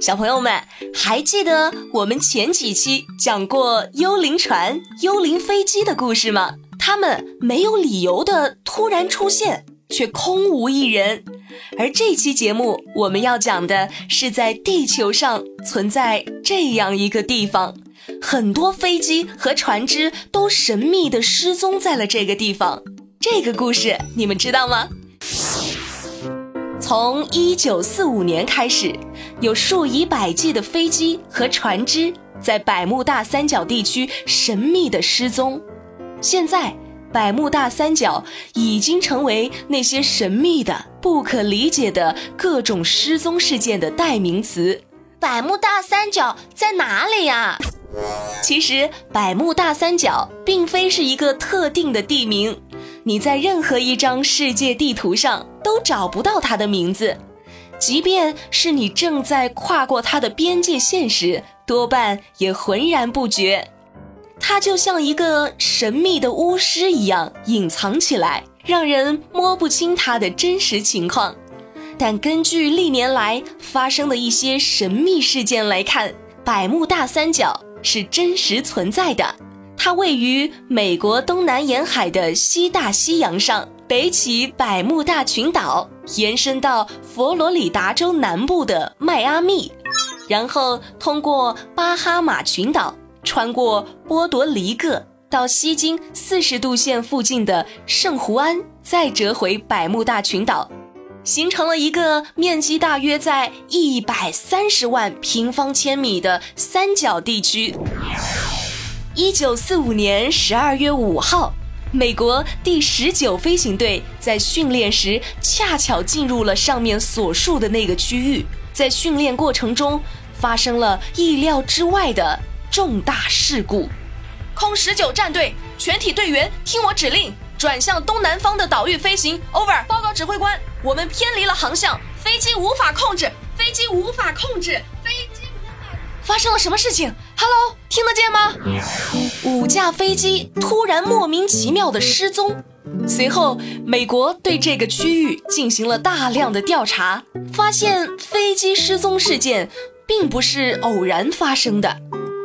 小朋友们，还记得我们前几期讲过幽灵船、幽灵飞机的故事吗？它们没有理由的突然出现，却空无一人。而这期节目我们要讲的是，在地球上存在这样一个地方，很多飞机和船只都神秘的失踪在了这个地方。这个故事你们知道吗？从一九四五年开始，有数以百计的飞机和船只在百慕大三角地区神秘的失踪。现在，百慕大三角已经成为那些神秘的、不可理解的各种失踪事件的代名词。百慕大三角在哪里呀？其实，百慕大三角并非是一个特定的地名，你在任何一张世界地图上都找不到它的名字。即便是你正在跨过它的边界线时，多半也浑然不觉。它就像一个神秘的巫师一样隐藏起来，让人摸不清它的真实情况。但根据历年来发生的一些神秘事件来看，百慕大三角是真实存在的。它位于美国东南沿海的西大西洋上，北起百慕大群岛，延伸到佛罗里达州南部的迈阿密，然后通过巴哈马群岛，穿过波多黎各，到西经四十度线附近的圣胡安，再折回百慕大群岛。形成了一个面积大约在一百三十万平方千米的三角地区。一九四五年十二月五号，美国第十九飞行队在训练时恰巧进入了上面所述的那个区域，在训练过程中发生了意料之外的重大事故。空十九战队全体队员听我指令，转向东南方的岛屿飞行。Over，报告指挥官。我们偏离了航向，飞机无法控制，飞机无法控制，飞机无法。发生了什么事情？Hello，听得见吗？五架飞机突然莫名其妙的失踪。随后，美国对这个区域进行了大量的调查，发现飞机失踪事件并不是偶然发生的。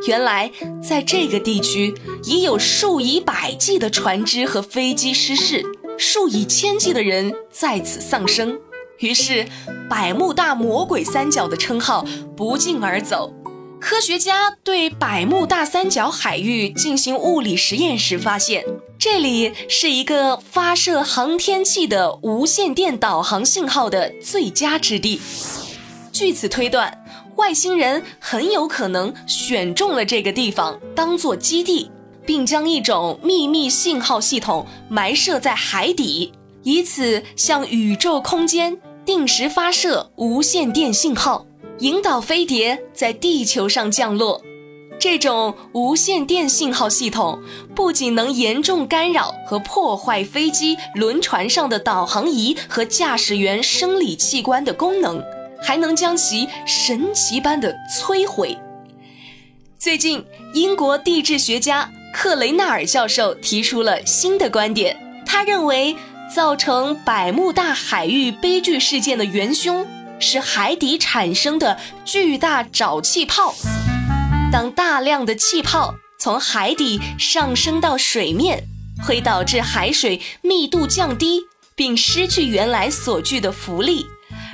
原来，在这个地区已有数以百计的船只和飞机失事。数以千计的人在此丧生，于是百慕大魔鬼三角的称号不胫而走。科学家对百慕大三角海域进行物理实验时发现，这里是一个发射航天器的无线电导航信号的最佳之地。据此推断，外星人很有可能选中了这个地方当做基地。并将一种秘密信号系统埋设在海底，以此向宇宙空间定时发射无线电信号，引导飞碟在地球上降落。这种无线电信号系统不仅能严重干扰和破坏飞机、轮船上的导航仪和驾驶员生理器官的功能，还能将其神奇般的摧毁。最近，英国地质学家。克雷纳尔教授提出了新的观点，他认为造成百慕大海域悲剧事件的元凶是海底产生的巨大沼气泡。当大量的气泡从海底上升到水面，会导致海水密度降低，并失去原来所具的浮力，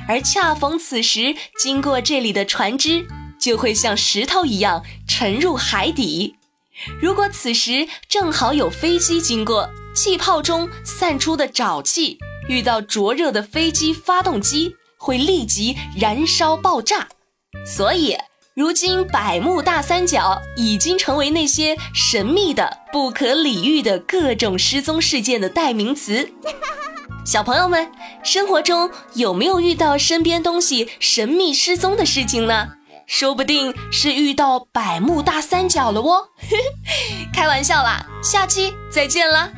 而恰逢此时经过这里的船只就会像石头一样沉入海底。如果此时正好有飞机经过，气泡中散出的沼气遇到灼热的飞机发动机，会立即燃烧爆炸。所以，如今百慕大三角已经成为那些神秘的、不可理喻的各种失踪事件的代名词。小朋友们，生活中有没有遇到身边东西神秘失踪的事情呢？说不定是遇到百慕大三角了哦。开玩笑啦，下期再见啦。